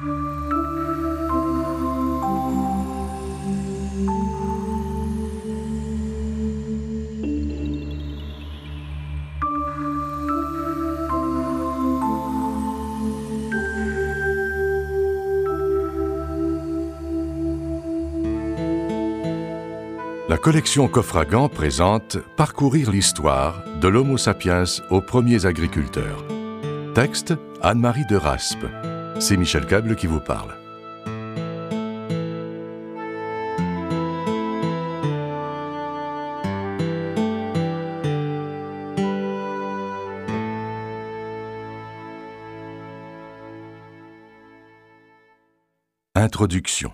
La collection Coffragan présente Parcourir l'histoire de l'Homo sapiens aux premiers agriculteurs. Texte Anne-Marie de Raspe. C'est Michel Cable qui vous parle. Introduction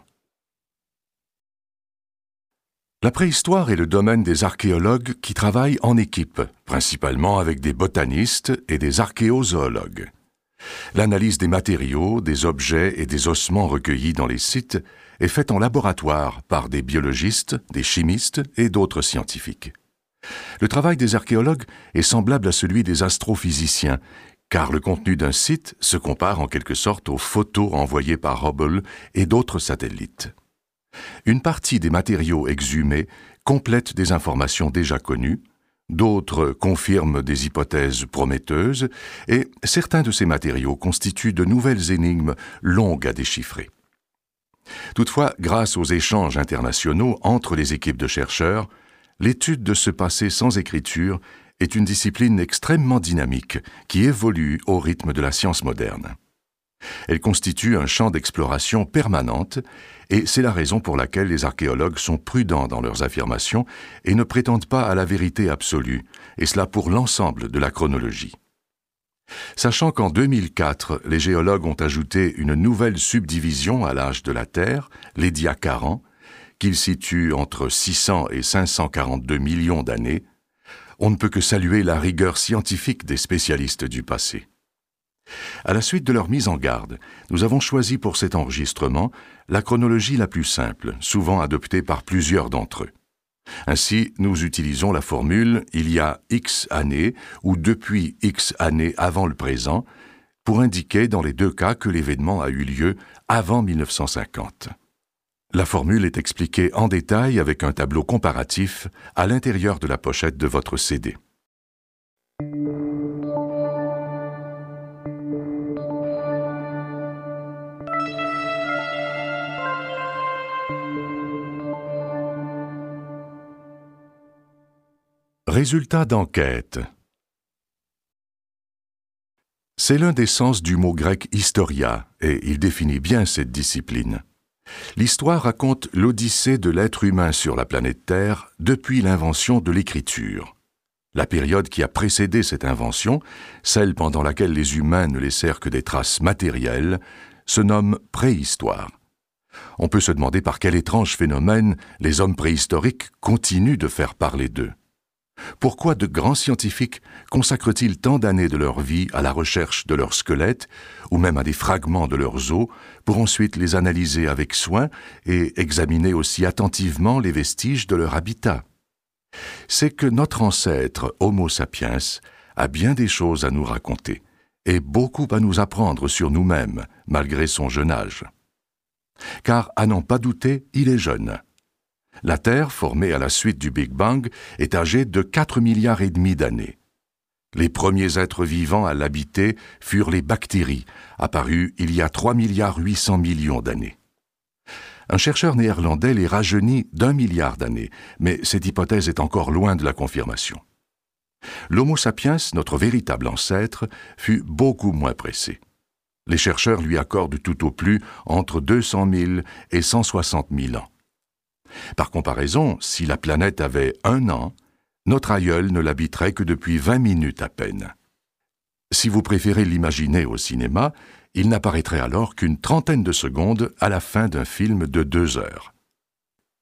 la préhistoire est le domaine des archéologues qui travaillent en équipe, principalement avec des botanistes et des archéozoologues. L'analyse des matériaux, des objets et des ossements recueillis dans les sites est faite en laboratoire par des biologistes, des chimistes et d'autres scientifiques. Le travail des archéologues est semblable à celui des astrophysiciens, car le contenu d'un site se compare en quelque sorte aux photos envoyées par Hubble et d'autres satellites. Une partie des matériaux exhumés complète des informations déjà connues, d'autres confirment des hypothèses prometteuses, et certains de ces matériaux constituent de nouvelles énigmes longues à déchiffrer. Toutefois, grâce aux échanges internationaux entre les équipes de chercheurs, l'étude de ce passé sans écriture est une discipline extrêmement dynamique qui évolue au rythme de la science moderne. Elle constitue un champ d'exploration permanente et c'est la raison pour laquelle les archéologues sont prudents dans leurs affirmations et ne prétendent pas à la vérité absolue, et cela pour l'ensemble de la chronologie. Sachant qu'en 2004, les géologues ont ajouté une nouvelle subdivision à l'âge de la Terre, les Diacarans, qu'il situe entre 600 et 542 millions d'années, on ne peut que saluer la rigueur scientifique des spécialistes du passé. À la suite de leur mise en garde, nous avons choisi pour cet enregistrement la chronologie la plus simple, souvent adoptée par plusieurs d'entre eux. Ainsi, nous utilisons la formule il y a X années ou depuis X années avant le présent pour indiquer dans les deux cas que l'événement a eu lieu avant 1950. La formule est expliquée en détail avec un tableau comparatif à l'intérieur de la pochette de votre CD. Résultat d'enquête. C'est l'un des sens du mot grec historia, et il définit bien cette discipline. L'histoire raconte l'odyssée de l'être humain sur la planète Terre depuis l'invention de l'écriture. La période qui a précédé cette invention, celle pendant laquelle les humains ne laissèrent que des traces matérielles, se nomme préhistoire. On peut se demander par quel étrange phénomène les hommes préhistoriques continuent de faire parler d'eux. Pourquoi de grands scientifiques consacrent-ils tant d'années de leur vie à la recherche de leurs squelettes, ou même à des fragments de leurs os, pour ensuite les analyser avec soin et examiner aussi attentivement les vestiges de leur habitat? C'est que notre ancêtre, Homo sapiens, a bien des choses à nous raconter, et beaucoup à nous apprendre sur nous-mêmes, malgré son jeune âge. Car, à n'en pas douter, il est jeune. La Terre, formée à la suite du Big Bang, est âgée de 4 milliards et demi d'années. Les premiers êtres vivants à l'habiter furent les bactéries, apparues il y a 3 milliards 800 millions d'années. Un chercheur néerlandais les rajeunit d'un milliard d'années, mais cette hypothèse est encore loin de la confirmation. L'Homo sapiens, notre véritable ancêtre, fut beaucoup moins pressé. Les chercheurs lui accordent tout au plus entre 200 000 et 160 000 ans. Par comparaison, si la planète avait un an, notre aïeul ne l'habiterait que depuis vingt minutes à peine. Si vous préférez l'imaginer au cinéma, il n'apparaîtrait alors qu'une trentaine de secondes à la fin d'un film de deux heures.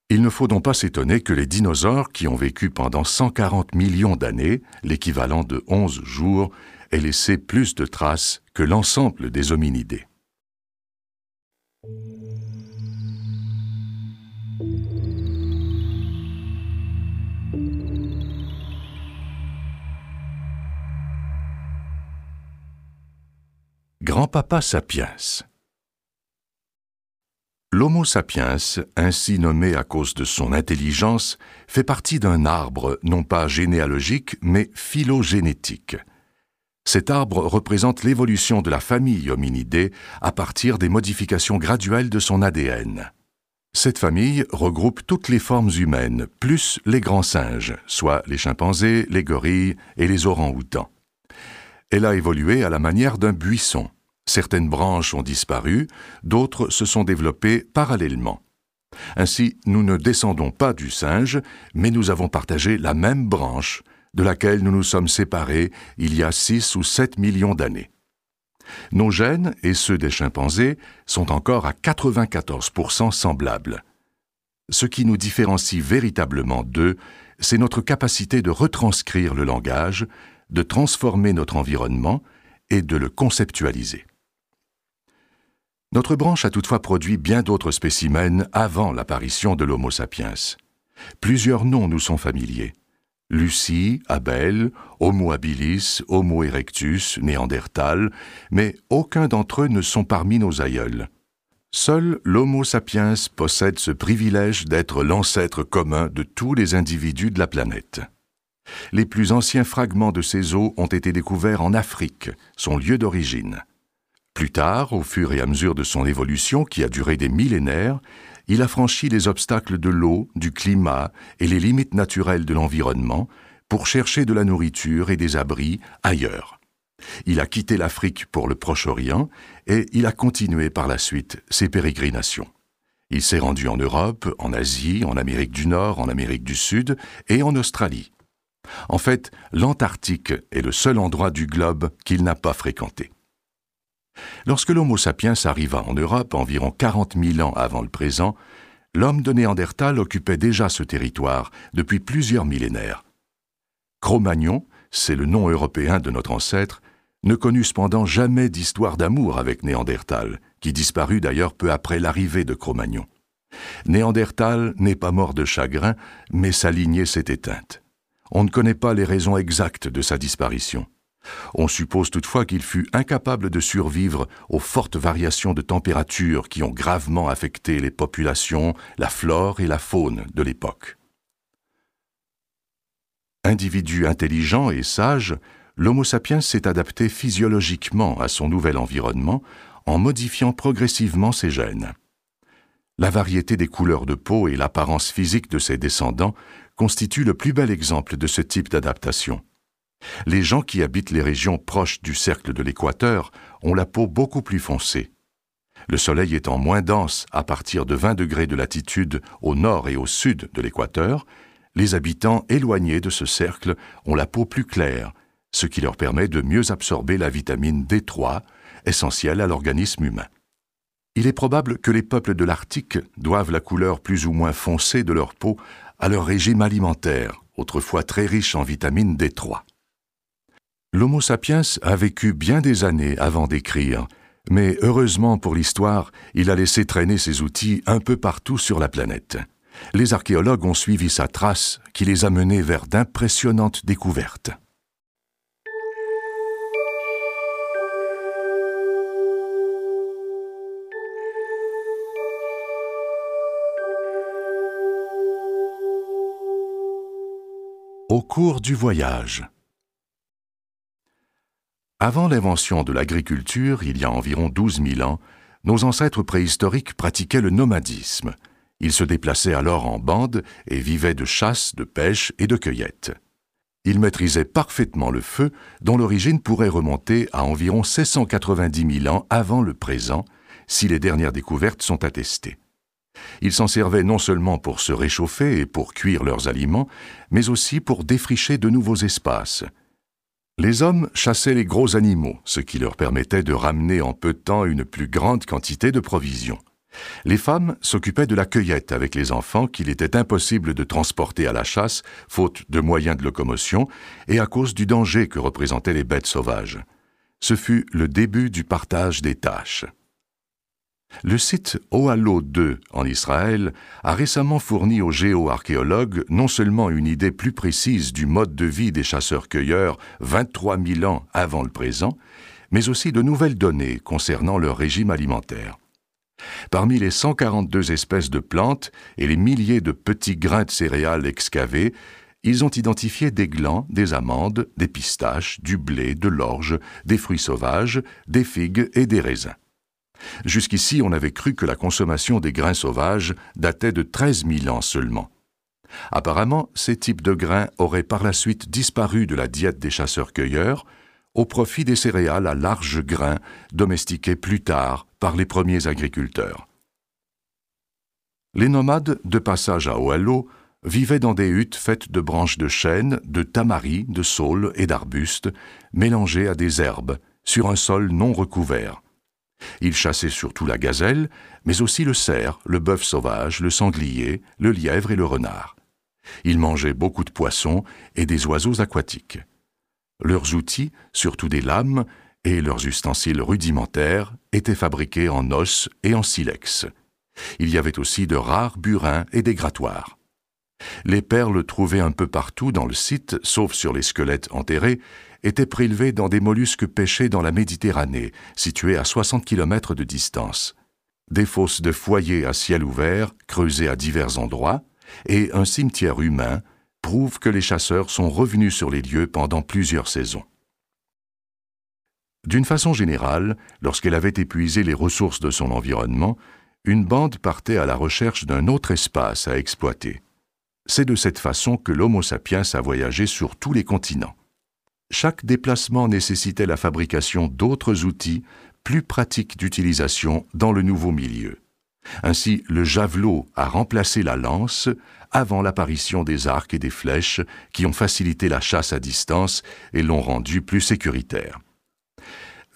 Il ne faut donc pas s'étonner que les dinosaures, qui ont vécu pendant 140 millions d'années, l'équivalent de 11 jours, aient laissé plus de traces que l'ensemble des hominidés. Grand-papa Sapiens. L'Homo sapiens, ainsi nommé à cause de son intelligence, fait partie d'un arbre non pas généalogique mais phylogénétique. Cet arbre représente l'évolution de la famille hominidée à partir des modifications graduelles de son ADN. Cette famille regroupe toutes les formes humaines, plus les grands singes, soit les chimpanzés, les gorilles et les orang-outans. Elle a évolué à la manière d'un buisson. Certaines branches ont disparu, d'autres se sont développées parallèlement. Ainsi, nous ne descendons pas du singe, mais nous avons partagé la même branche, de laquelle nous nous sommes séparés il y a 6 ou 7 millions d'années. Nos gènes et ceux des chimpanzés sont encore à 94% semblables. Ce qui nous différencie véritablement d'eux, c'est notre capacité de retranscrire le langage, de transformer notre environnement et de le conceptualiser. Notre branche a toutefois produit bien d'autres spécimens avant l'apparition de l'Homo sapiens. Plusieurs noms nous sont familiers. Lucie, Abel, Homo habilis, Homo erectus, Néandertal, mais aucun d'entre eux ne sont parmi nos aïeuls. Seul l'Homo sapiens possède ce privilège d'être l'ancêtre commun de tous les individus de la planète. Les plus anciens fragments de ces os ont été découverts en Afrique, son lieu d'origine. Plus tard, au fur et à mesure de son évolution, qui a duré des millénaires, il a franchi les obstacles de l'eau, du climat et les limites naturelles de l'environnement pour chercher de la nourriture et des abris ailleurs. Il a quitté l'Afrique pour le Proche-Orient et il a continué par la suite ses pérégrinations. Il s'est rendu en Europe, en Asie, en Amérique du Nord, en Amérique du Sud et en Australie. En fait, l'Antarctique est le seul endroit du globe qu'il n'a pas fréquenté. Lorsque l'Homo sapiens arriva en Europe environ 40 000 ans avant le présent, l'homme de Néandertal occupait déjà ce territoire depuis plusieurs millénaires. Cro-Magnon, c'est le nom européen de notre ancêtre, ne connut cependant jamais d'histoire d'amour avec Néandertal, qui disparut d'ailleurs peu après l'arrivée de Cro-Magnon. Néandertal n'est pas mort de chagrin, mais sa lignée s'est éteinte. On ne connaît pas les raisons exactes de sa disparition. On suppose toutefois qu'il fut incapable de survivre aux fortes variations de température qui ont gravement affecté les populations, la flore et la faune de l'époque. Individu intelligent et sage, l'Homo sapiens s'est adapté physiologiquement à son nouvel environnement en modifiant progressivement ses gènes. La variété des couleurs de peau et l'apparence physique de ses descendants constituent le plus bel exemple de ce type d'adaptation. Les gens qui habitent les régions proches du cercle de l'équateur ont la peau beaucoup plus foncée. Le soleil étant moins dense à partir de 20 degrés de latitude au nord et au sud de l'équateur, les habitants éloignés de ce cercle ont la peau plus claire, ce qui leur permet de mieux absorber la vitamine D3, essentielle à l'organisme humain. Il est probable que les peuples de l'Arctique doivent la couleur plus ou moins foncée de leur peau à leur régime alimentaire, autrefois très riche en vitamine D3. L'Homo sapiens a vécu bien des années avant d'écrire, mais heureusement pour l'histoire, il a laissé traîner ses outils un peu partout sur la planète. Les archéologues ont suivi sa trace qui les a menés vers d'impressionnantes découvertes. Au cours du voyage, avant l'invention de l'agriculture, il y a environ 12 000 ans, nos ancêtres préhistoriques pratiquaient le nomadisme. Ils se déplaçaient alors en bande et vivaient de chasse, de pêche et de cueillette. Ils maîtrisaient parfaitement le feu, dont l'origine pourrait remonter à environ 690 000 ans avant le présent, si les dernières découvertes sont attestées. Ils s'en servaient non seulement pour se réchauffer et pour cuire leurs aliments, mais aussi pour défricher de nouveaux espaces, les hommes chassaient les gros animaux, ce qui leur permettait de ramener en peu de temps une plus grande quantité de provisions. Les femmes s'occupaient de la cueillette avec les enfants qu'il était impossible de transporter à la chasse, faute de moyens de locomotion, et à cause du danger que représentaient les bêtes sauvages. Ce fut le début du partage des tâches. Le site Oalo 2 en Israël a récemment fourni aux géoarchéologues non seulement une idée plus précise du mode de vie des chasseurs-cueilleurs 23 000 ans avant le présent, mais aussi de nouvelles données concernant leur régime alimentaire. Parmi les 142 espèces de plantes et les milliers de petits grains de céréales excavés, ils ont identifié des glands, des amandes, des pistaches, du blé, de l'orge, des fruits sauvages, des figues et des raisins. Jusqu'ici, on avait cru que la consommation des grains sauvages datait de 13 000 ans seulement. Apparemment, ces types de grains auraient par la suite disparu de la diète des chasseurs-cueilleurs au profit des céréales à large grain domestiquées plus tard par les premiers agriculteurs. Les nomades, de passage à Oalo, vivaient dans des huttes faites de branches de chêne, de tamaris, de saules et d'arbustes, mélangées à des herbes, sur un sol non recouvert. Ils chassaient surtout la gazelle, mais aussi le cerf, le bœuf sauvage, le sanglier, le lièvre et le renard. Ils mangeaient beaucoup de poissons et des oiseaux aquatiques. Leurs outils, surtout des lames, et leurs ustensiles rudimentaires étaient fabriqués en os et en silex. Il y avait aussi de rares burins et des grattoirs. Les perles trouvées un peu partout dans le site, sauf sur les squelettes enterrés, étaient prélevées dans des mollusques pêchés dans la Méditerranée, situés à 60 km de distance. Des fosses de foyers à ciel ouvert, creusées à divers endroits, et un cimetière humain prouvent que les chasseurs sont revenus sur les lieux pendant plusieurs saisons. D'une façon générale, lorsqu'elle avait épuisé les ressources de son environnement, une bande partait à la recherche d'un autre espace à exploiter. C'est de cette façon que l'Homo sapiens a voyagé sur tous les continents. Chaque déplacement nécessitait la fabrication d'autres outils plus pratiques d'utilisation dans le nouveau milieu. Ainsi, le javelot a remplacé la lance avant l'apparition des arcs et des flèches qui ont facilité la chasse à distance et l'ont rendue plus sécuritaire.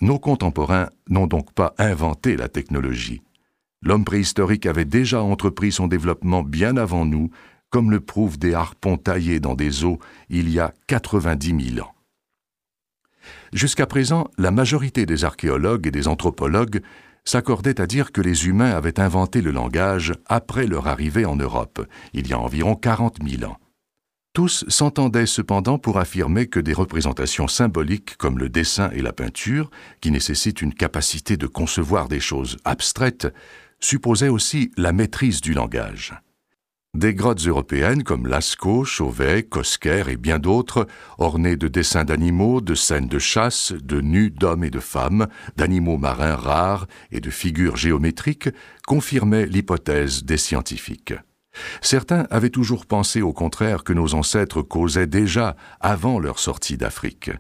Nos contemporains n'ont donc pas inventé la technologie. L'homme préhistorique avait déjà entrepris son développement bien avant nous comme le prouvent des harpons taillés dans des eaux il y a 90 000 ans. Jusqu'à présent, la majorité des archéologues et des anthropologues s'accordaient à dire que les humains avaient inventé le langage après leur arrivée en Europe, il y a environ 40 000 ans. Tous s'entendaient cependant pour affirmer que des représentations symboliques comme le dessin et la peinture, qui nécessitent une capacité de concevoir des choses abstraites, supposaient aussi la maîtrise du langage. Des grottes européennes comme Lascaux, Chauvet, Cosquer et bien d'autres, ornées de dessins d'animaux, de scènes de chasse, de nus d'hommes et de femmes, d'animaux marins rares et de figures géométriques, confirmaient l'hypothèse des scientifiques. Certains avaient toujours pensé au contraire que nos ancêtres causaient déjà avant leur sortie d'Afrique.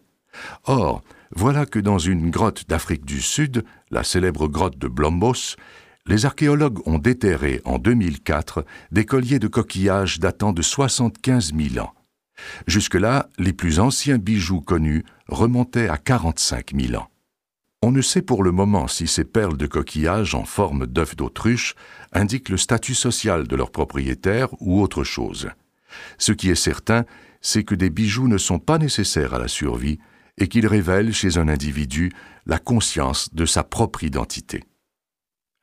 Or, voilà que dans une grotte d'Afrique du Sud, la célèbre grotte de Blombos, les archéologues ont déterré en 2004 des colliers de coquillages datant de 75 000 ans. Jusque-là, les plus anciens bijoux connus remontaient à 45 000 ans. On ne sait pour le moment si ces perles de coquillages en forme d'œufs d'autruche indiquent le statut social de leurs propriétaires ou autre chose. Ce qui est certain, c'est que des bijoux ne sont pas nécessaires à la survie et qu'ils révèlent chez un individu la conscience de sa propre identité.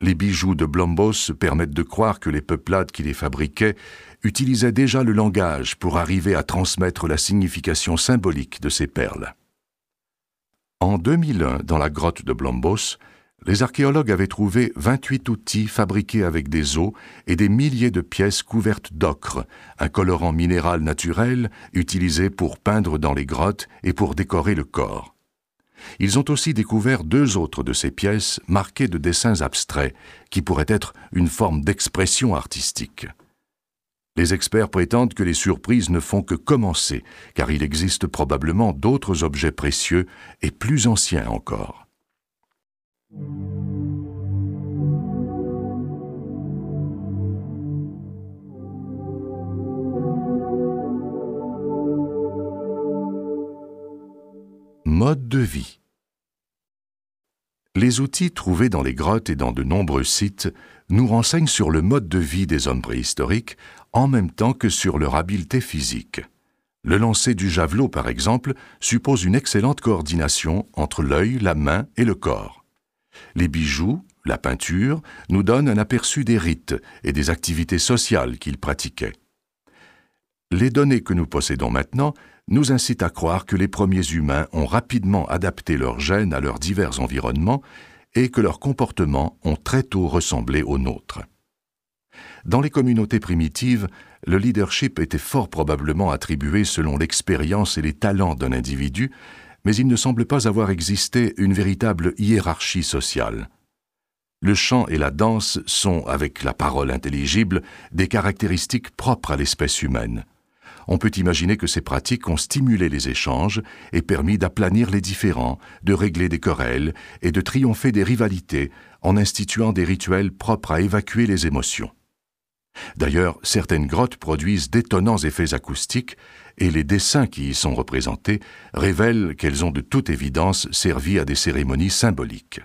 Les bijoux de Blombos permettent de croire que les peuplades qui les fabriquaient utilisaient déjà le langage pour arriver à transmettre la signification symbolique de ces perles. En 2001, dans la grotte de Blombos, les archéologues avaient trouvé 28 outils fabriqués avec des os et des milliers de pièces couvertes d'ocre, un colorant minéral naturel utilisé pour peindre dans les grottes et pour décorer le corps. Ils ont aussi découvert deux autres de ces pièces marquées de dessins abstraits, qui pourraient être une forme d'expression artistique. Les experts prétendent que les surprises ne font que commencer, car il existe probablement d'autres objets précieux et plus anciens encore. De vie Les outils trouvés dans les grottes et dans de nombreux sites nous renseignent sur le mode de vie des hommes préhistoriques en même temps que sur leur habileté physique. Le lancer du javelot, par exemple, suppose une excellente coordination entre l'œil, la main et le corps. Les bijoux, la peinture, nous donnent un aperçu des rites et des activités sociales qu'ils pratiquaient. Les données que nous possédons maintenant nous incite à croire que les premiers humains ont rapidement adapté leurs gènes à leurs divers environnements et que leurs comportements ont très tôt ressemblé aux nôtres. Dans les communautés primitives, le leadership était fort probablement attribué selon l'expérience et les talents d'un individu, mais il ne semble pas avoir existé une véritable hiérarchie sociale. Le chant et la danse sont, avec la parole intelligible, des caractéristiques propres à l'espèce humaine. On peut imaginer que ces pratiques ont stimulé les échanges et permis d'aplanir les différends, de régler des querelles et de triompher des rivalités en instituant des rituels propres à évacuer les émotions. D'ailleurs, certaines grottes produisent d'étonnants effets acoustiques et les dessins qui y sont représentés révèlent qu'elles ont de toute évidence servi à des cérémonies symboliques.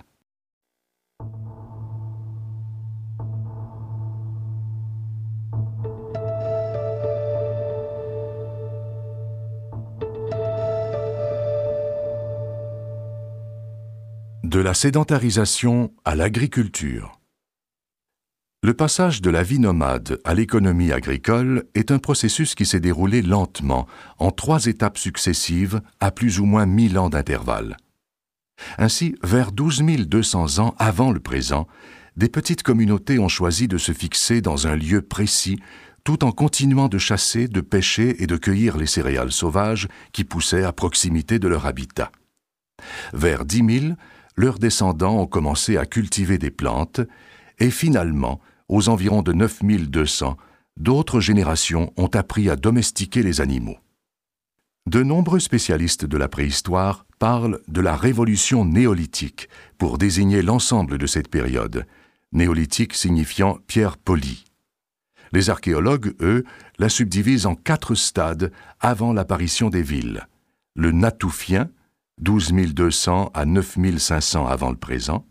De la sédentarisation à l'agriculture. Le passage de la vie nomade à l'économie agricole est un processus qui s'est déroulé lentement, en trois étapes successives, à plus ou moins mille ans d'intervalle. Ainsi, vers 12 200 ans avant le présent, des petites communautés ont choisi de se fixer dans un lieu précis tout en continuant de chasser, de pêcher et de cueillir les céréales sauvages qui poussaient à proximité de leur habitat. Vers 10 000, leurs descendants ont commencé à cultiver des plantes et finalement, aux environs de 9200, d'autres générations ont appris à domestiquer les animaux. De nombreux spécialistes de la préhistoire parlent de la révolution néolithique pour désigner l'ensemble de cette période, néolithique signifiant pierre polie. Les archéologues, eux, la subdivisent en quatre stades avant l'apparition des villes. Le Natoufien, 12 200 à 9 500 avant le présent,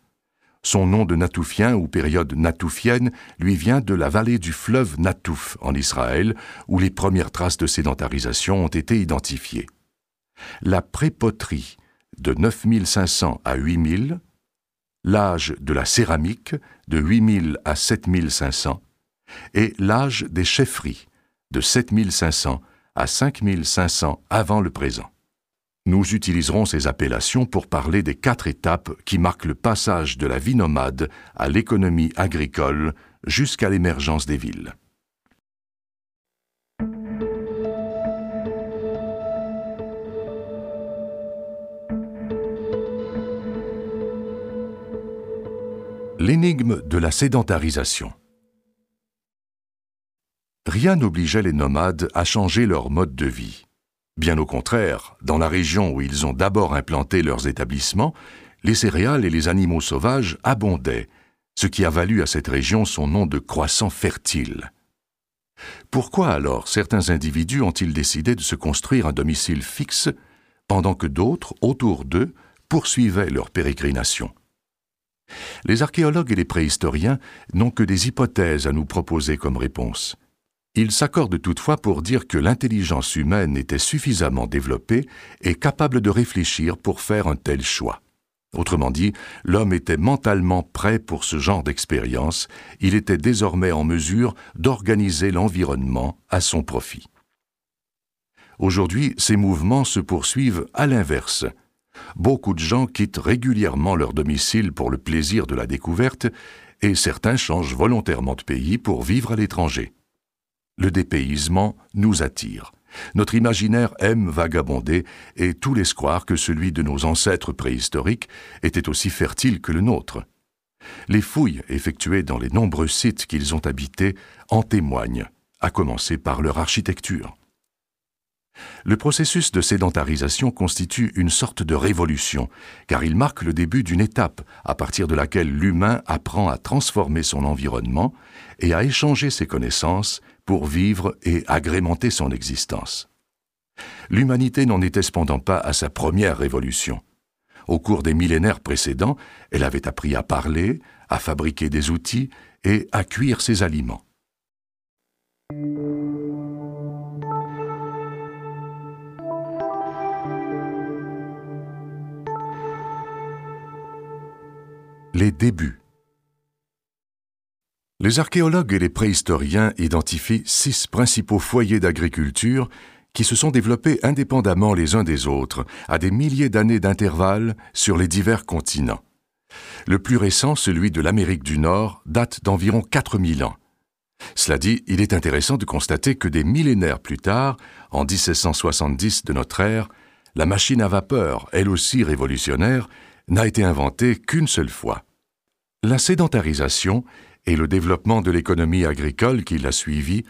son nom de Natoufien ou période natoufienne lui vient de la vallée du fleuve Natouf en Israël, où les premières traces de sédentarisation ont été identifiées. La prépoterie de 9500 à 8000, l'âge de la céramique de 8000 à 7500 et l'âge des chefferies de 7500 à 5500 avant le présent. Nous utiliserons ces appellations pour parler des quatre étapes qui marquent le passage de la vie nomade à l'économie agricole jusqu'à l'émergence des villes. L'énigme de la sédentarisation. Rien n'obligeait les nomades à changer leur mode de vie. Bien au contraire, dans la région où ils ont d'abord implanté leurs établissements, les céréales et les animaux sauvages abondaient, ce qui a valu à cette région son nom de croissant fertile. Pourquoi alors certains individus ont-ils décidé de se construire un domicile fixe, pendant que d'autres, autour d'eux, poursuivaient leur pérégrination? Les archéologues et les préhistoriens n'ont que des hypothèses à nous proposer comme réponse. Il s'accorde toutefois pour dire que l'intelligence humaine était suffisamment développée et capable de réfléchir pour faire un tel choix. Autrement dit, l'homme était mentalement prêt pour ce genre d'expérience, il était désormais en mesure d'organiser l'environnement à son profit. Aujourd'hui, ces mouvements se poursuivent à l'inverse. Beaucoup de gens quittent régulièrement leur domicile pour le plaisir de la découverte, et certains changent volontairement de pays pour vivre à l'étranger le dépaysement nous attire. Notre imaginaire aime vagabonder et tout croire que celui de nos ancêtres préhistoriques était aussi fertile que le nôtre. Les fouilles effectuées dans les nombreux sites qu'ils ont habités en témoignent, à commencer par leur architecture. Le processus de sédentarisation constitue une sorte de révolution, car il marque le début d'une étape à partir de laquelle l'humain apprend à transformer son environnement et à échanger ses connaissances pour vivre et agrémenter son existence. L'humanité n'en était cependant pas à sa première révolution. Au cours des millénaires précédents, elle avait appris à parler, à fabriquer des outils et à cuire ses aliments. Les débuts les archéologues et les préhistoriens identifient six principaux foyers d'agriculture qui se sont développés indépendamment les uns des autres, à des milliers d'années d'intervalle sur les divers continents. Le plus récent, celui de l'Amérique du Nord, date d'environ 4000 ans. Cela dit, il est intéressant de constater que des millénaires plus tard, en 1770 de notre ère, la machine à vapeur, elle aussi révolutionnaire, n'a été inventée qu'une seule fois. La sédentarisation et le développement de l'économie agricole qui l'a suivi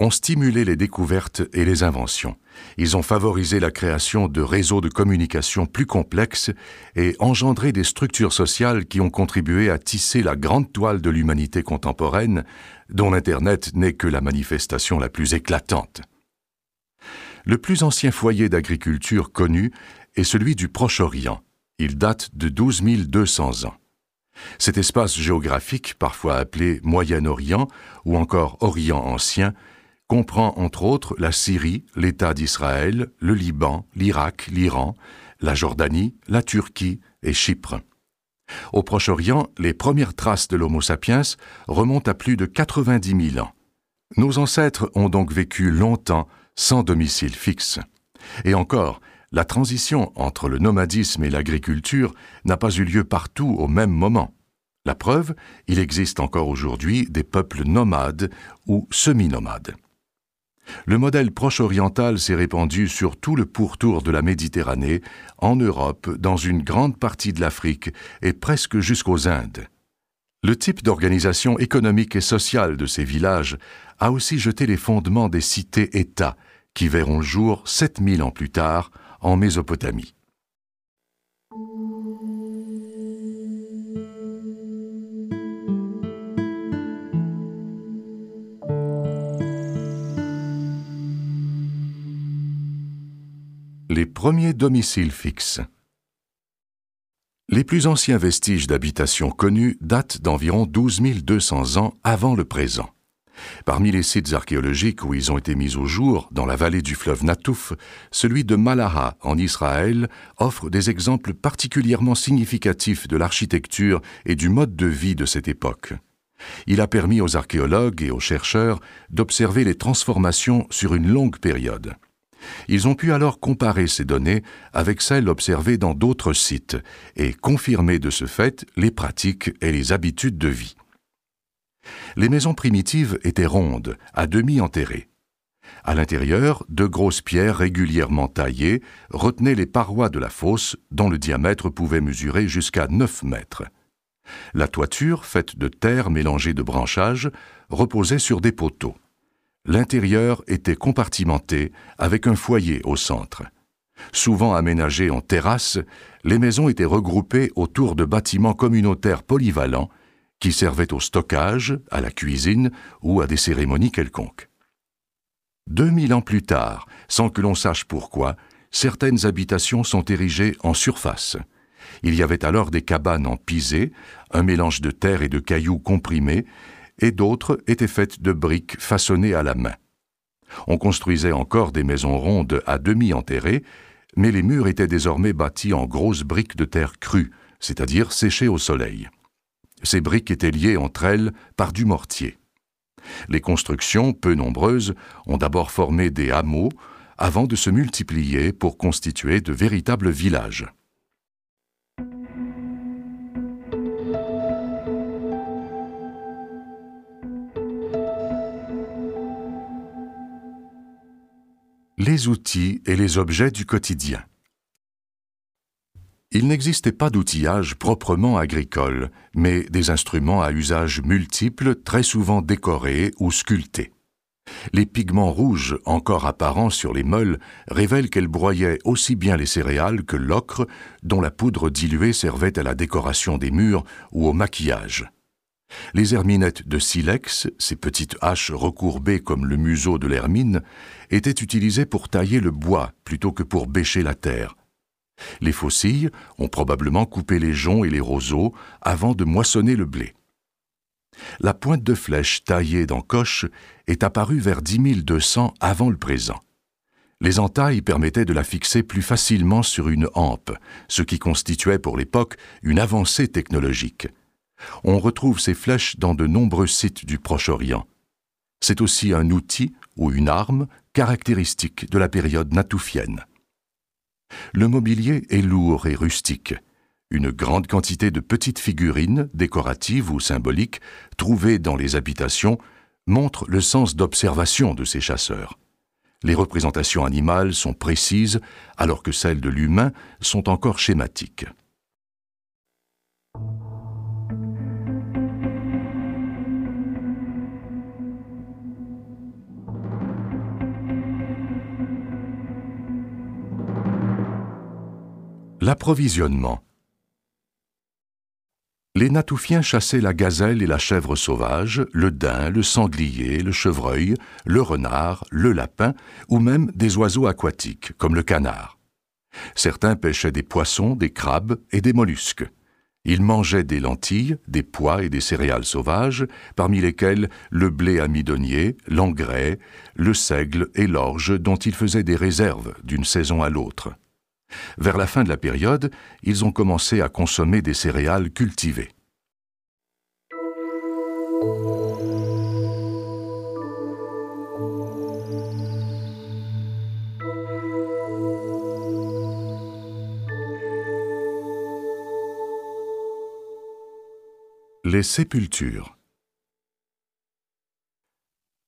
ont stimulé les découvertes et les inventions. Ils ont favorisé la création de réseaux de communication plus complexes et engendré des structures sociales qui ont contribué à tisser la grande toile de l'humanité contemporaine, dont l'Internet n'est que la manifestation la plus éclatante. Le plus ancien foyer d'agriculture connu est celui du Proche-Orient. Il date de 12 200 ans. Cet espace géographique, parfois appelé Moyen-Orient ou encore Orient ancien, comprend entre autres la Syrie, l'État d'Israël, le Liban, l'Irak, l'Iran, la Jordanie, la Turquie et Chypre. Au Proche-Orient, les premières traces de l'Homo sapiens remontent à plus de 90 000 ans. Nos ancêtres ont donc vécu longtemps sans domicile fixe. Et encore, la transition entre le nomadisme et l'agriculture n'a pas eu lieu partout au même moment. La preuve, il existe encore aujourd'hui des peuples nomades ou semi-nomades. Le modèle proche-oriental s'est répandu sur tout le pourtour de la Méditerranée, en Europe, dans une grande partie de l'Afrique et presque jusqu'aux Indes. Le type d'organisation économique et sociale de ces villages a aussi jeté les fondements des cités-États qui verront le jour 7000 ans plus tard en Mésopotamie. Les premiers domiciles fixes. Les plus anciens vestiges d'habitation connus datent d'environ 12 200 ans avant le présent. Parmi les sites archéologiques où ils ont été mis au jour, dans la vallée du fleuve Natouf, celui de Malaha, en Israël, offre des exemples particulièrement significatifs de l'architecture et du mode de vie de cette époque. Il a permis aux archéologues et aux chercheurs d'observer les transformations sur une longue période. Ils ont pu alors comparer ces données avec celles observées dans d'autres sites et confirmer de ce fait les pratiques et les habitudes de vie. Les maisons primitives étaient rondes, à demi enterrées. À l'intérieur, deux grosses pierres régulièrement taillées retenaient les parois de la fosse dont le diamètre pouvait mesurer jusqu'à 9 mètres. La toiture, faite de terre mélangée de branchages, reposait sur des poteaux. L'intérieur était compartimenté avec un foyer au centre. Souvent aménagées en terrasse, les maisons étaient regroupées autour de bâtiments communautaires polyvalents qui servaient au stockage, à la cuisine ou à des cérémonies quelconques. Deux mille ans plus tard, sans que l'on sache pourquoi, certaines habitations sont érigées en surface. Il y avait alors des cabanes en pisé, un mélange de terre et de cailloux comprimés, et d'autres étaient faites de briques façonnées à la main. On construisait encore des maisons rondes à demi enterrées, mais les murs étaient désormais bâtis en grosses briques de terre crue, c'est-à-dire séchées au soleil. Ces briques étaient liées entre elles par du mortier. Les constructions, peu nombreuses, ont d'abord formé des hameaux avant de se multiplier pour constituer de véritables villages. Les outils et les objets du quotidien. Il n'existait pas d'outillage proprement agricole, mais des instruments à usage multiple, très souvent décorés ou sculptés. Les pigments rouges encore apparents sur les meules révèlent qu'elles broyaient aussi bien les céréales que l'ocre, dont la poudre diluée servait à la décoration des murs ou au maquillage. Les herminettes de silex, ces petites haches recourbées comme le museau de l'hermine, étaient utilisées pour tailler le bois plutôt que pour bêcher la terre. Les faucilles ont probablement coupé les joncs et les roseaux avant de moissonner le blé. La pointe de flèche taillée d'encoche est apparue vers 10 200 avant le présent. Les entailles permettaient de la fixer plus facilement sur une hampe, ce qui constituait pour l'époque une avancée technologique. On retrouve ces flèches dans de nombreux sites du Proche-Orient. C'est aussi un outil ou une arme caractéristique de la période natoufienne. Le mobilier est lourd et rustique. Une grande quantité de petites figurines, décoratives ou symboliques, trouvées dans les habitations, montrent le sens d'observation de ces chasseurs. Les représentations animales sont précises, alors que celles de l'humain sont encore schématiques. L'approvisionnement. Les Natoufiens chassaient la gazelle et la chèvre sauvage, le daim, le sanglier, le chevreuil, le renard, le lapin, ou même des oiseaux aquatiques, comme le canard. Certains pêchaient des poissons, des crabes et des mollusques. Ils mangeaient des lentilles, des pois et des céréales sauvages, parmi lesquelles le blé amidonnier, l'engrais, le seigle et l'orge dont ils faisaient des réserves d'une saison à l'autre. Vers la fin de la période, ils ont commencé à consommer des céréales cultivées. Les sépultures.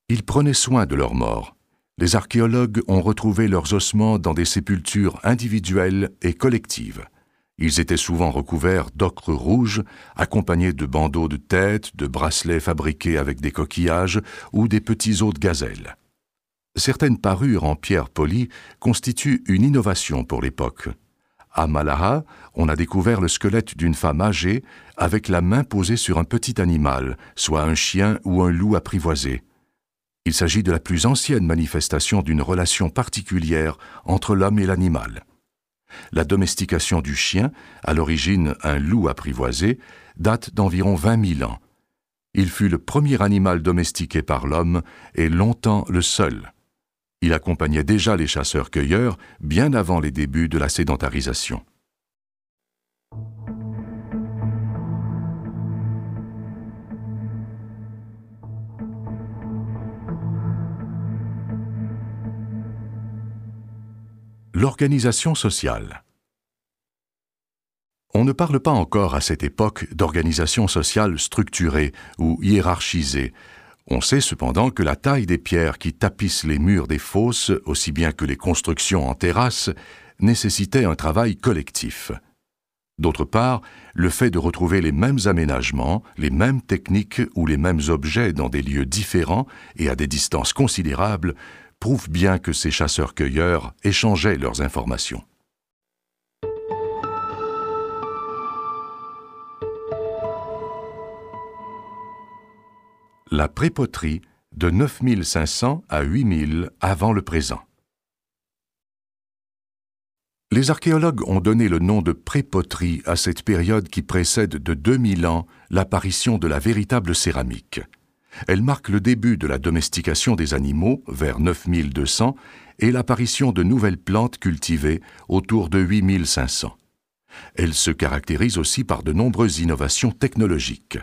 Ils prenaient soin de leurs morts les archéologues ont retrouvé leurs ossements dans des sépultures individuelles et collectives. Ils étaient souvent recouverts d'ocre rouge, accompagnés de bandeaux de tête, de bracelets fabriqués avec des coquillages ou des petits os de gazelle. Certaines parures en pierre polie constituent une innovation pour l'époque. À Malaha, on a découvert le squelette d'une femme âgée avec la main posée sur un petit animal, soit un chien ou un loup apprivoisé. Il s'agit de la plus ancienne manifestation d'une relation particulière entre l'homme et l'animal. La domestication du chien, à l'origine un loup apprivoisé, date d'environ 20 000 ans. Il fut le premier animal domestiqué par l'homme et longtemps le seul. Il accompagnait déjà les chasseurs-cueilleurs bien avant les débuts de la sédentarisation. L'organisation sociale. On ne parle pas encore à cette époque d'organisation sociale structurée ou hiérarchisée. On sait cependant que la taille des pierres qui tapissent les murs des fosses, aussi bien que les constructions en terrasse, nécessitait un travail collectif. D'autre part, le fait de retrouver les mêmes aménagements, les mêmes techniques ou les mêmes objets dans des lieux différents et à des distances considérables prouve bien que ces chasseurs-cueilleurs échangeaient leurs informations. La prépoterie de 9500 à 8000 avant le présent. Les archéologues ont donné le nom de prépoterie à cette période qui précède de 2000 ans l'apparition de la véritable céramique. Elle marque le début de la domestication des animaux vers 9200 et l'apparition de nouvelles plantes cultivées autour de 8500. Elle se caractérise aussi par de nombreuses innovations technologiques.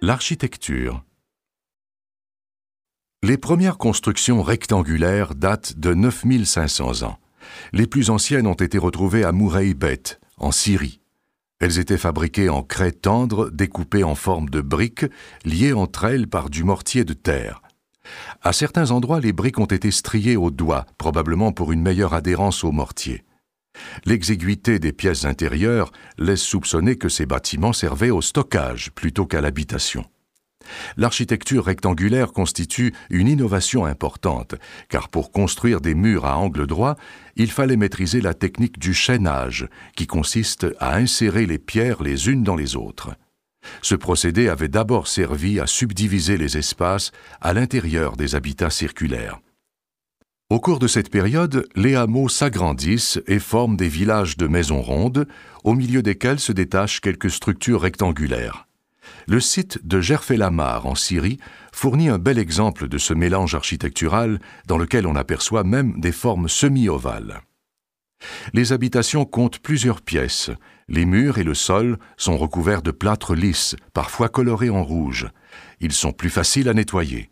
L'architecture les premières constructions rectangulaires datent de 9500 ans. Les plus anciennes ont été retrouvées à Bet, en Syrie. Elles étaient fabriquées en craie tendre découpées en forme de briques, liées entre elles par du mortier de terre. À certains endroits, les briques ont été striées au doigt, probablement pour une meilleure adhérence au mortier. L'exiguïté des pièces intérieures laisse soupçonner que ces bâtiments servaient au stockage plutôt qu'à l'habitation. L'architecture rectangulaire constitue une innovation importante, car pour construire des murs à angle droit, il fallait maîtriser la technique du chaînage, qui consiste à insérer les pierres les unes dans les autres. Ce procédé avait d'abord servi à subdiviser les espaces à l'intérieur des habitats circulaires. Au cours de cette période, les hameaux s'agrandissent et forment des villages de maisons rondes, au milieu desquels se détachent quelques structures rectangulaires. Le site de Gerfelamar en Syrie fournit un bel exemple de ce mélange architectural dans lequel on aperçoit même des formes semi-ovales. Les habitations comptent plusieurs pièces. Les murs et le sol sont recouverts de plâtre lisse, parfois colorés en rouge. Ils sont plus faciles à nettoyer.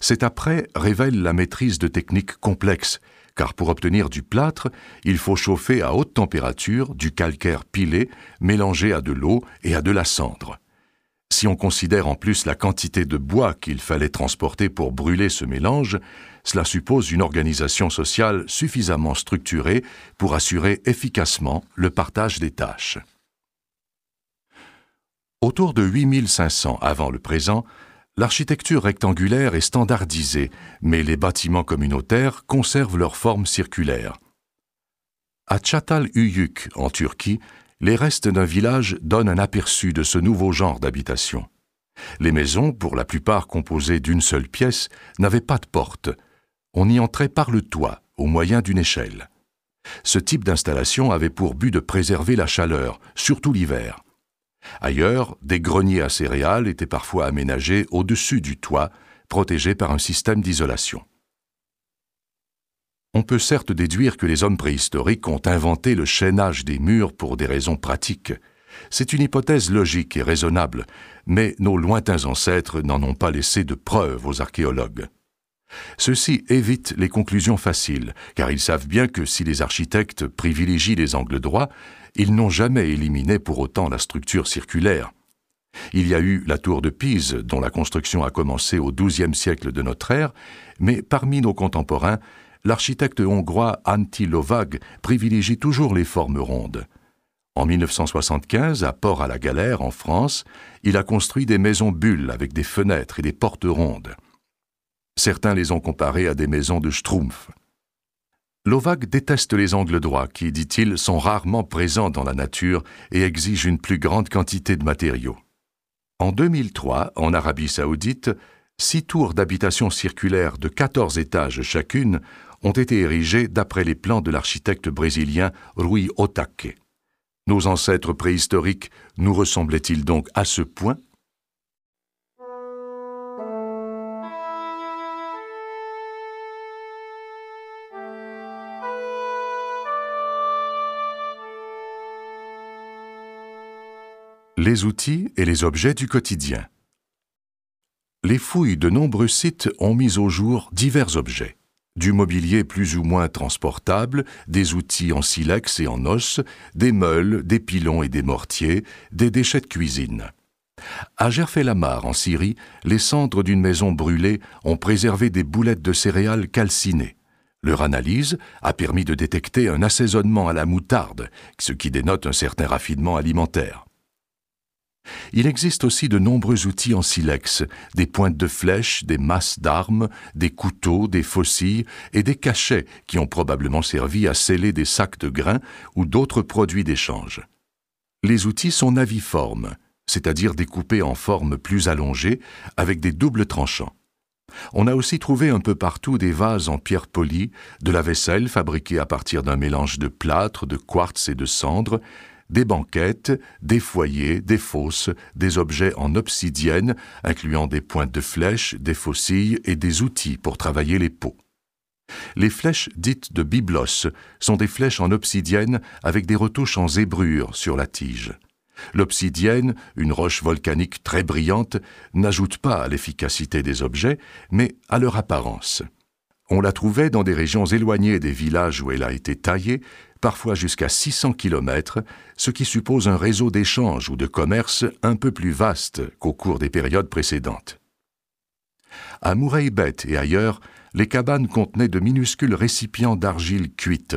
Cet après révèle la maîtrise de techniques complexes, car pour obtenir du plâtre, il faut chauffer à haute température du calcaire pilé mélangé à de l'eau et à de la cendre. Si on considère en plus la quantité de bois qu'il fallait transporter pour brûler ce mélange, cela suppose une organisation sociale suffisamment structurée pour assurer efficacement le partage des tâches. Autour de 8500 avant le présent, l'architecture rectangulaire est standardisée, mais les bâtiments communautaires conservent leur forme circulaire. À Çatalhöyük, en Turquie, les restes d'un village donnent un aperçu de ce nouveau genre d'habitation. Les maisons, pour la plupart composées d'une seule pièce, n'avaient pas de porte. On y entrait par le toit, au moyen d'une échelle. Ce type d'installation avait pour but de préserver la chaleur, surtout l'hiver. Ailleurs, des greniers à céréales étaient parfois aménagés au-dessus du toit, protégés par un système d'isolation. On peut certes déduire que les hommes préhistoriques ont inventé le chaînage des murs pour des raisons pratiques. C'est une hypothèse logique et raisonnable, mais nos lointains ancêtres n'en ont pas laissé de preuves aux archéologues. Ceux-ci évitent les conclusions faciles, car ils savent bien que si les architectes privilégient les angles droits, ils n'ont jamais éliminé pour autant la structure circulaire. Il y a eu la tour de Pise, dont la construction a commencé au XIIe siècle de notre ère, mais parmi nos contemporains, l'architecte hongrois Antti Lovag privilégie toujours les formes rondes. En 1975, à Port-à-la-Galère, en France, il a construit des maisons bulles avec des fenêtres et des portes rondes. Certains les ont comparées à des maisons de Schtroumpf. Lovag déteste les angles droits qui, dit-il, sont rarement présents dans la nature et exigent une plus grande quantité de matériaux. En 2003, en Arabie saoudite, six tours d'habitation circulaire de 14 étages chacune ont été érigés d'après les plans de l'architecte brésilien Rui Otake. Nos ancêtres préhistoriques nous ressemblaient-ils donc à ce point? Les outils et les objets du quotidien. Les fouilles de nombreux sites ont mis au jour divers objets du mobilier plus ou moins transportable, des outils en silex et en os, des meules, des pilons et des mortiers, des déchets de cuisine. À Gerfelamar, en Syrie, les cendres d'une maison brûlée ont préservé des boulettes de céréales calcinées. Leur analyse a permis de détecter un assaisonnement à la moutarde, ce qui dénote un certain raffinement alimentaire. Il existe aussi de nombreux outils en silex, des pointes de flèches, des masses d'armes, des couteaux, des faucilles et des cachets qui ont probablement servi à sceller des sacs de grains ou d'autres produits d'échange. Les outils sont naviformes, c'est-à-dire découpés en forme plus allongée, avec des doubles tranchants. On a aussi trouvé un peu partout des vases en pierre polie, de la vaisselle fabriquée à partir d'un mélange de plâtre, de quartz et de cendre, des banquettes, des foyers, des fosses, des objets en obsidienne, incluant des pointes de flèches, des faucilles et des outils pour travailler les peaux. Les flèches dites de biblos sont des flèches en obsidienne avec des retouches en zébrure sur la tige. L'obsidienne, une roche volcanique très brillante, n'ajoute pas à l'efficacité des objets, mais à leur apparence. On la trouvait dans des régions éloignées des villages où elle a été taillée, parfois jusqu'à 600 km, ce qui suppose un réseau d'échange ou de commerce un peu plus vaste qu'au cours des périodes précédentes. À Moureibet et ailleurs, les cabanes contenaient de minuscules récipients d'argile cuite.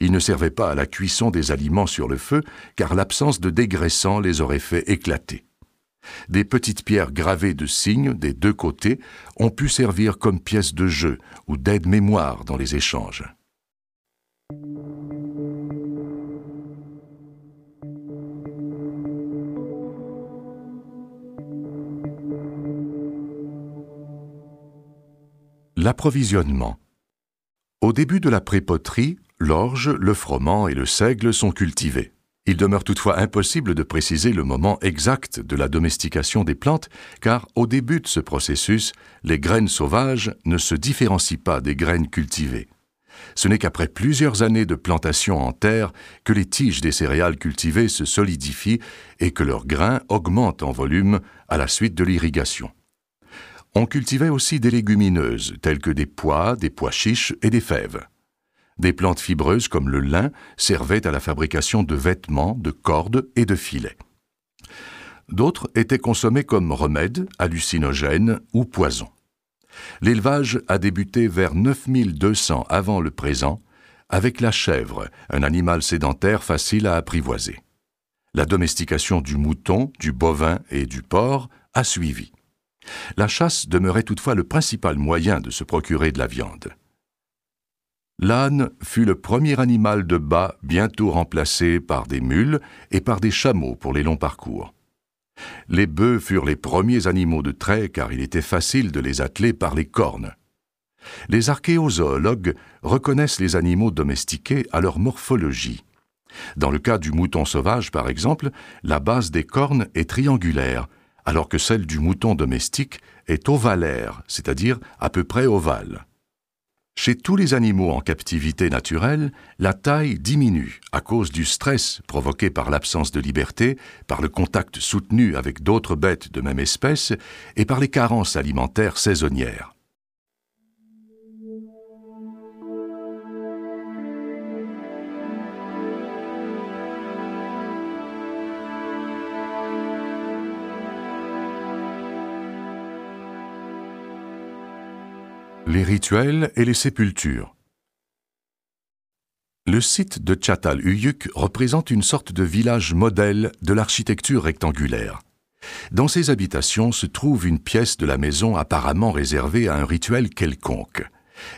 Ils ne servaient pas à la cuisson des aliments sur le feu, car l'absence de dégraissant les aurait fait éclater. Des petites pierres gravées de signes des deux côtés ont pu servir comme pièces de jeu ou d'aide-mémoire dans les échanges. L'approvisionnement. Au début de la prépoterie, l'orge, le froment et le seigle sont cultivés. Il demeure toutefois impossible de préciser le moment exact de la domestication des plantes, car au début de ce processus, les graines sauvages ne se différencient pas des graines cultivées. Ce n'est qu'après plusieurs années de plantation en terre que les tiges des céréales cultivées se solidifient et que leurs grains augmentent en volume à la suite de l'irrigation. On cultivait aussi des légumineuses telles que des pois, des pois chiches et des fèves. Des plantes fibreuses comme le lin servaient à la fabrication de vêtements, de cordes et de filets. D'autres étaient consommés comme remèdes, hallucinogènes ou poisons. L'élevage a débuté vers 9200 avant le présent, avec la chèvre, un animal sédentaire facile à apprivoiser. La domestication du mouton, du bovin et du porc a suivi. La chasse demeurait toutefois le principal moyen de se procurer de la viande. L'âne fut le premier animal de bas bientôt remplacé par des mules et par des chameaux pour les longs parcours. Les bœufs furent les premiers animaux de trait car il était facile de les atteler par les cornes. Les archéozoologues reconnaissent les animaux domestiqués à leur morphologie. Dans le cas du mouton sauvage, par exemple, la base des cornes est triangulaire, alors que celle du mouton domestique est ovalaire, c'est-à-dire à peu près ovale. Chez tous les animaux en captivité naturelle, la taille diminue à cause du stress provoqué par l'absence de liberté, par le contact soutenu avec d'autres bêtes de même espèce et par les carences alimentaires saisonnières. Les rituels et les sépultures. Le site de Çatal-Höyük représente une sorte de village modèle de l'architecture rectangulaire. Dans ces habitations se trouve une pièce de la maison apparemment réservée à un rituel quelconque.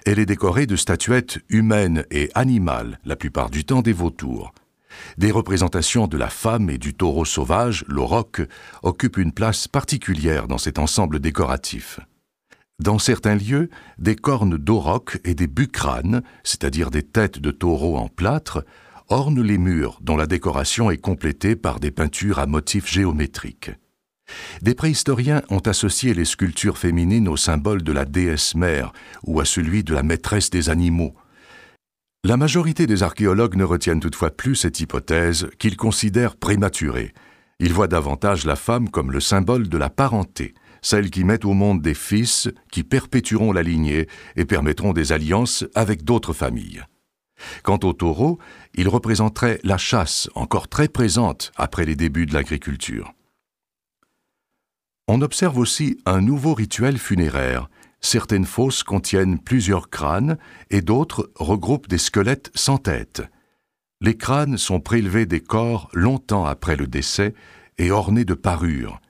Elle est décorée de statuettes humaines et animales, la plupart du temps des vautours. Des représentations de la femme et du taureau sauvage, l'auroch, occupent une place particulière dans cet ensemble décoratif. Dans certains lieux, des cornes d'auroch et des bucranes, c'est-à-dire des têtes de taureaux en plâtre, ornent les murs dont la décoration est complétée par des peintures à motifs géométriques. Des préhistoriens ont associé les sculptures féminines au symbole de la déesse mère ou à celui de la maîtresse des animaux. La majorité des archéologues ne retiennent toutefois plus cette hypothèse qu'ils considèrent prématurée. Ils voient davantage la femme comme le symbole de la parenté, celles qui mettent au monde des fils qui perpétueront la lignée et permettront des alliances avec d'autres familles. Quant au taureau, il représenterait la chasse encore très présente après les débuts de l'agriculture. On observe aussi un nouveau rituel funéraire. Certaines fosses contiennent plusieurs crânes et d'autres regroupent des squelettes sans tête. Les crânes sont prélevés des corps longtemps après le décès et ornés de parures,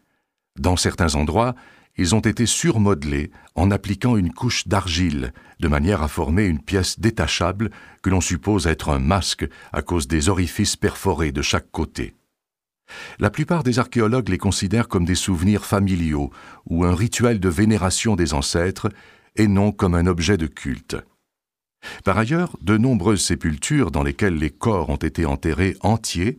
dans certains endroits, ils ont été surmodelés en appliquant une couche d'argile, de manière à former une pièce détachable que l'on suppose être un masque à cause des orifices perforés de chaque côté. La plupart des archéologues les considèrent comme des souvenirs familiaux ou un rituel de vénération des ancêtres et non comme un objet de culte. Par ailleurs, de nombreuses sépultures dans lesquelles les corps ont été enterrés entiers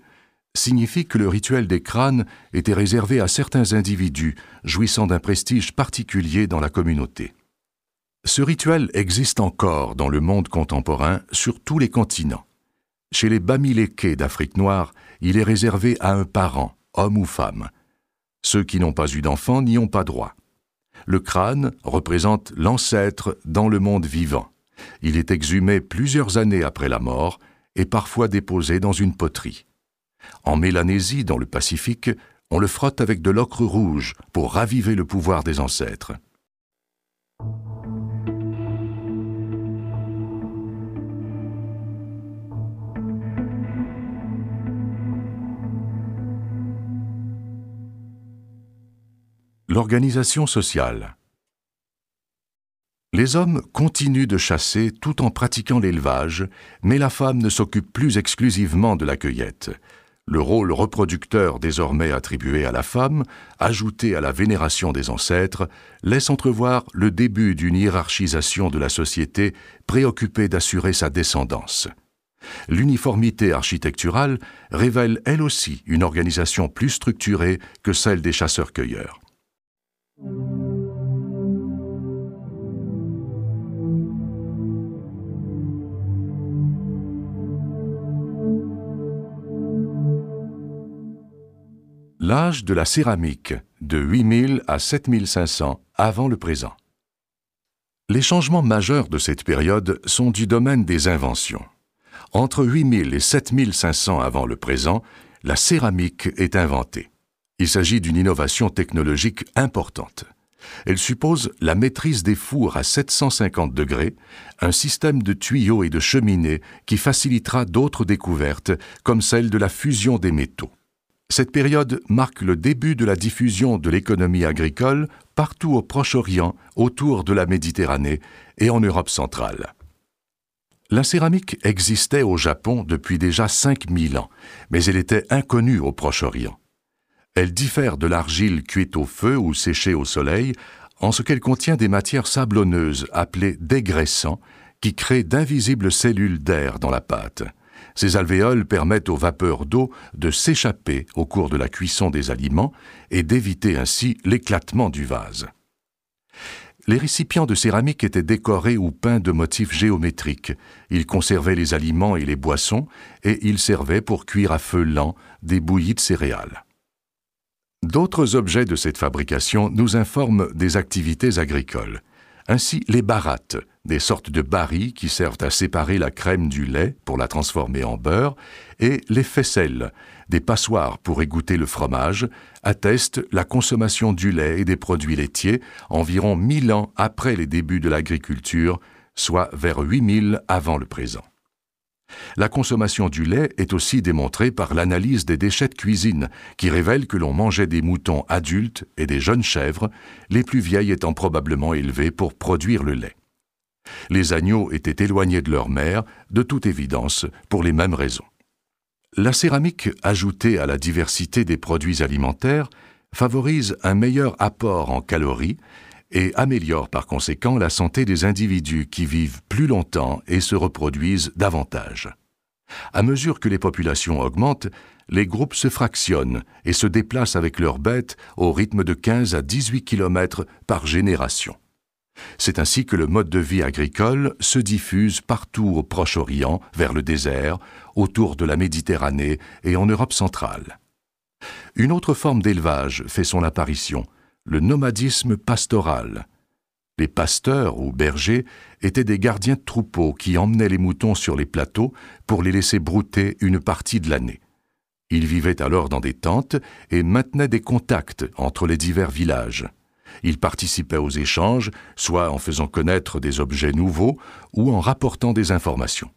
signifie que le rituel des crânes était réservé à certains individus jouissant d'un prestige particulier dans la communauté. Ce rituel existe encore dans le monde contemporain sur tous les continents. Chez les Bamileke d'Afrique noire, il est réservé à un parent, homme ou femme. Ceux qui n'ont pas eu d'enfant n'y ont pas droit. Le crâne représente l'ancêtre dans le monde vivant. Il est exhumé plusieurs années après la mort et parfois déposé dans une poterie. En Mélanésie, dans le Pacifique, on le frotte avec de l'ocre rouge pour raviver le pouvoir des ancêtres. L'organisation sociale. Les hommes continuent de chasser tout en pratiquant l'élevage, mais la femme ne s'occupe plus exclusivement de la cueillette. Le rôle reproducteur désormais attribué à la femme, ajouté à la vénération des ancêtres, laisse entrevoir le début d'une hiérarchisation de la société préoccupée d'assurer sa descendance. L'uniformité architecturale révèle elle aussi une organisation plus structurée que celle des chasseurs-cueilleurs. L'âge de la céramique, de 8000 à 7500 avant le présent. Les changements majeurs de cette période sont du domaine des inventions. Entre 8000 et 7500 avant le présent, la céramique est inventée. Il s'agit d'une innovation technologique importante. Elle suppose la maîtrise des fours à 750 degrés, un système de tuyaux et de cheminées qui facilitera d'autres découvertes, comme celle de la fusion des métaux. Cette période marque le début de la diffusion de l'économie agricole partout au Proche-Orient, autour de la Méditerranée et en Europe centrale. La céramique existait au Japon depuis déjà 5000 ans, mais elle était inconnue au Proche-Orient. Elle diffère de l'argile cuite au feu ou séchée au soleil en ce qu'elle contient des matières sablonneuses appelées dégraissants qui créent d'invisibles cellules d'air dans la pâte. Ces alvéoles permettent aux vapeurs d'eau de s'échapper au cours de la cuisson des aliments et d'éviter ainsi l'éclatement du vase. Les récipients de céramique étaient décorés ou peints de motifs géométriques. Ils conservaient les aliments et les boissons et ils servaient pour cuire à feu lent des bouillies de céréales. D'autres objets de cette fabrication nous informent des activités agricoles. Ainsi, les barattes, des sortes de barils qui servent à séparer la crème du lait pour la transformer en beurre, et les faisselles, des passoires pour égoutter le fromage, attestent la consommation du lait et des produits laitiers environ mille ans après les débuts de l'agriculture, soit vers 8000 avant le présent. La consommation du lait est aussi démontrée par l'analyse des déchets de cuisine, qui révèle que l'on mangeait des moutons adultes et des jeunes chèvres, les plus vieilles étant probablement élevées pour produire le lait. Les agneaux étaient éloignés de leur mère, de toute évidence, pour les mêmes raisons. La céramique, ajoutée à la diversité des produits alimentaires, favorise un meilleur apport en calories et améliore par conséquent la santé des individus qui vivent plus longtemps et se reproduisent davantage. À mesure que les populations augmentent, les groupes se fractionnent et se déplacent avec leurs bêtes au rythme de 15 à 18 km par génération. C'est ainsi que le mode de vie agricole se diffuse partout au Proche-Orient, vers le désert, autour de la Méditerranée et en Europe centrale. Une autre forme d'élevage fait son apparition, le nomadisme pastoral. Les pasteurs ou bergers étaient des gardiens de troupeaux qui emmenaient les moutons sur les plateaux pour les laisser brouter une partie de l'année. Ils vivaient alors dans des tentes et maintenaient des contacts entre les divers villages. Ils participaient aux échanges, soit en faisant connaître des objets nouveaux ou en rapportant des informations.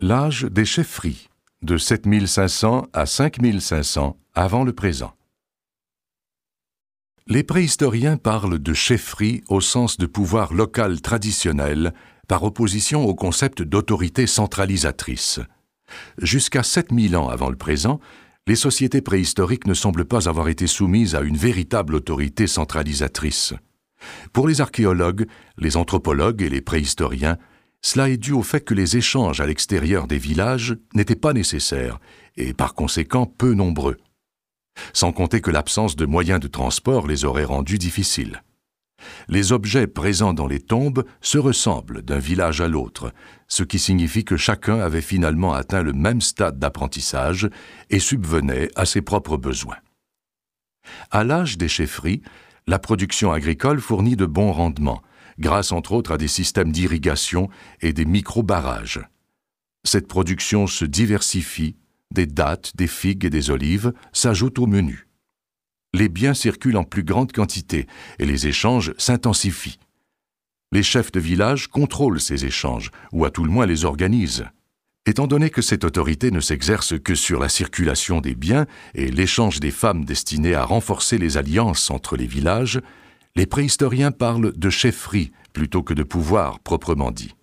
L'âge des chefferies, de 7500 à 5500 avant le présent. Les préhistoriens parlent de chefferie au sens de pouvoir local traditionnel, par opposition au concept d'autorité centralisatrice. Jusqu'à 7000 ans avant le présent, les sociétés préhistoriques ne semblent pas avoir été soumises à une véritable autorité centralisatrice. Pour les archéologues, les anthropologues et les préhistoriens, cela est dû au fait que les échanges à l'extérieur des villages n'étaient pas nécessaires et par conséquent peu nombreux sans compter que l'absence de moyens de transport les aurait rendus difficiles. Les objets présents dans les tombes se ressemblent d'un village à l'autre, ce qui signifie que chacun avait finalement atteint le même stade d'apprentissage et subvenait à ses propres besoins. À l'âge des chefferies, la production agricole fournit de bons rendements, grâce entre autres à des systèmes d'irrigation et des micro-barrages. Cette production se diversifie des dattes, des figues et des olives s'ajoutent au menu. Les biens circulent en plus grande quantité et les échanges s'intensifient. Les chefs de village contrôlent ces échanges, ou à tout le moins les organisent. Étant donné que cette autorité ne s'exerce que sur la circulation des biens et l'échange des femmes destinées à renforcer les alliances entre les villages, les préhistoriens parlent de chefferie plutôt que de pouvoir proprement dit.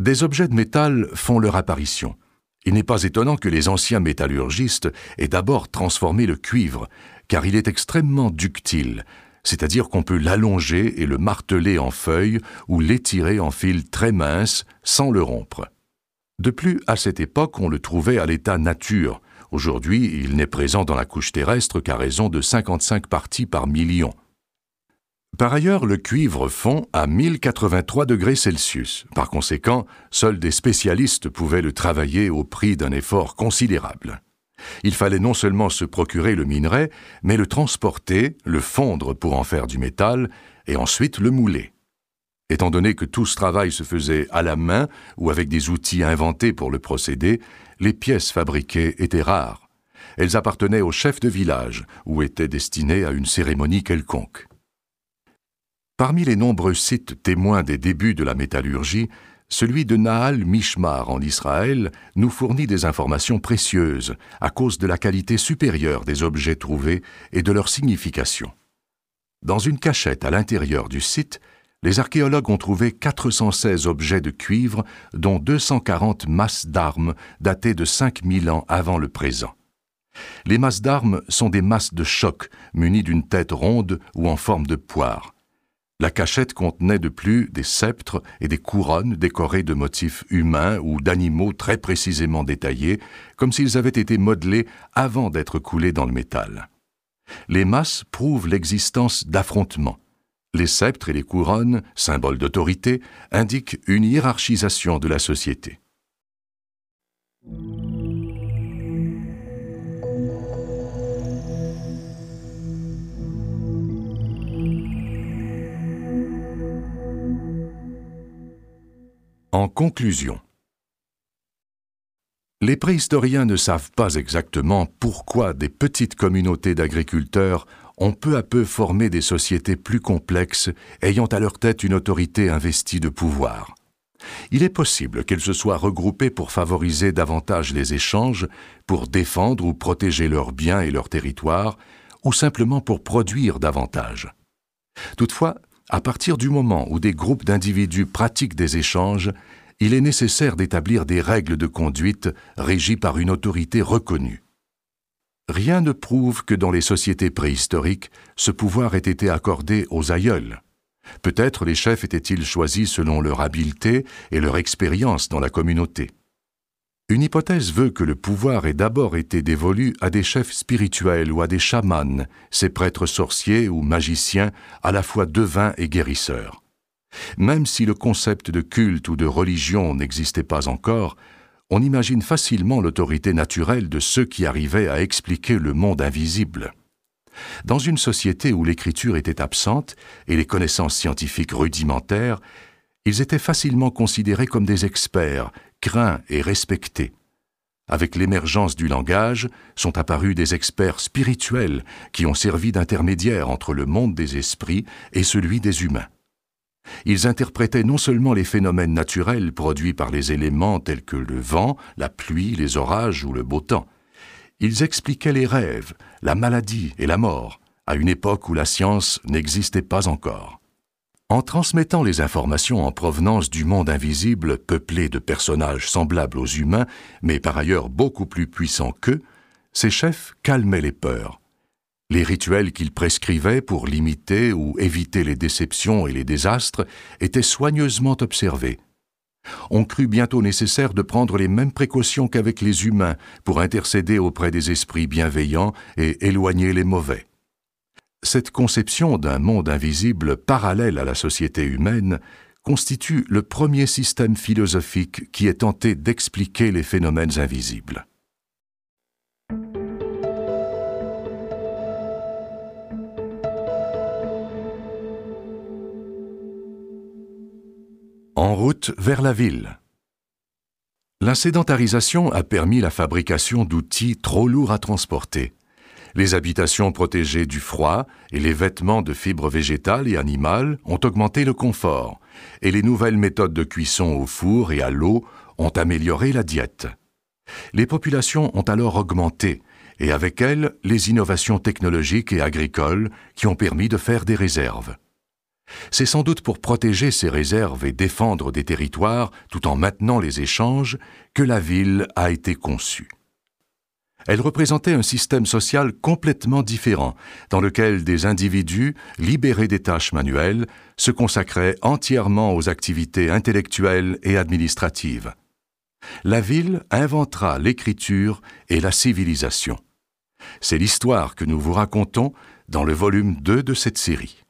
Des objets de métal font leur apparition. Il n'est pas étonnant que les anciens métallurgistes aient d'abord transformé le cuivre, car il est extrêmement ductile, c'est-à-dire qu'on peut l'allonger et le marteler en feuilles ou l'étirer en fils très minces sans le rompre. De plus, à cette époque, on le trouvait à l'état nature, Aujourd'hui, il n'est présent dans la couche terrestre qu'à raison de 55 parties par million. Par ailleurs, le cuivre fond à 1083 degrés Celsius. Par conséquent, seuls des spécialistes pouvaient le travailler au prix d'un effort considérable. Il fallait non seulement se procurer le minerai, mais le transporter, le fondre pour en faire du métal, et ensuite le mouler. Étant donné que tout ce travail se faisait à la main ou avec des outils inventés pour le procéder, les pièces fabriquées étaient rares. Elles appartenaient au chef de village ou étaient destinées à une cérémonie quelconque. Parmi les nombreux sites témoins des débuts de la métallurgie, celui de Nahal Mishmar en Israël nous fournit des informations précieuses à cause de la qualité supérieure des objets trouvés et de leur signification. Dans une cachette à l'intérieur du site, les archéologues ont trouvé 416 objets de cuivre, dont 240 masses d'armes datées de 5000 ans avant le présent. Les masses d'armes sont des masses de choc munies d'une tête ronde ou en forme de poire. La cachette contenait de plus des sceptres et des couronnes décorées de motifs humains ou d'animaux très précisément détaillés, comme s'ils avaient été modelés avant d'être coulés dans le métal. Les masses prouvent l'existence d'affrontements. Les sceptres et les couronnes, symboles d'autorité, indiquent une hiérarchisation de la société. En conclusion, les préhistoriens ne savent pas exactement pourquoi des petites communautés d'agriculteurs ont peu à peu formé des sociétés plus complexes ayant à leur tête une autorité investie de pouvoir. Il est possible qu'elles se soient regroupées pour favoriser davantage les échanges, pour défendre ou protéger leurs biens et leurs territoires, ou simplement pour produire davantage. Toutefois, à partir du moment où des groupes d'individus pratiquent des échanges, il est nécessaire d'établir des règles de conduite régies par une autorité reconnue. Rien ne prouve que dans les sociétés préhistoriques, ce pouvoir ait été accordé aux aïeuls. Peut-être les chefs étaient-ils choisis selon leur habileté et leur expérience dans la communauté. Une hypothèse veut que le pouvoir ait d'abord été dévolu à des chefs spirituels ou à des chamans, ces prêtres sorciers ou magiciens, à la fois devins et guérisseurs. Même si le concept de culte ou de religion n'existait pas encore, on imagine facilement l'autorité naturelle de ceux qui arrivaient à expliquer le monde invisible. Dans une société où l'écriture était absente et les connaissances scientifiques rudimentaires, ils étaient facilement considérés comme des experts craints et respectés. Avec l'émergence du langage, sont apparus des experts spirituels qui ont servi d'intermédiaires entre le monde des esprits et celui des humains. Ils interprétaient non seulement les phénomènes naturels produits par les éléments tels que le vent, la pluie, les orages ou le beau temps. Ils expliquaient les rêves, la maladie et la mort, à une époque où la science n'existait pas encore. En transmettant les informations en provenance du monde invisible, peuplé de personnages semblables aux humains, mais par ailleurs beaucoup plus puissants qu'eux, ces chefs calmaient les peurs. Les rituels qu'ils prescrivaient pour limiter ou éviter les déceptions et les désastres étaient soigneusement observés. On crut bientôt nécessaire de prendre les mêmes précautions qu'avec les humains pour intercéder auprès des esprits bienveillants et éloigner les mauvais. Cette conception d'un monde invisible parallèle à la société humaine constitue le premier système philosophique qui ait tenté d'expliquer les phénomènes invisibles. En route vers la ville. La sédentarisation a permis la fabrication d'outils trop lourds à transporter les habitations protégées du froid et les vêtements de fibres végétales et animales ont augmenté le confort, et les nouvelles méthodes de cuisson au four et à l'eau ont amélioré la diète. Les populations ont alors augmenté, et avec elles les innovations technologiques et agricoles qui ont permis de faire des réserves. C'est sans doute pour protéger ces réserves et défendre des territoires tout en maintenant les échanges que la ville a été conçue. Elle représentait un système social complètement différent, dans lequel des individus, libérés des tâches manuelles, se consacraient entièrement aux activités intellectuelles et administratives. la ville inventera l'écriture et la civilisation. C'est l'histoire que nous vous racontons dans le volume 2 de cette série.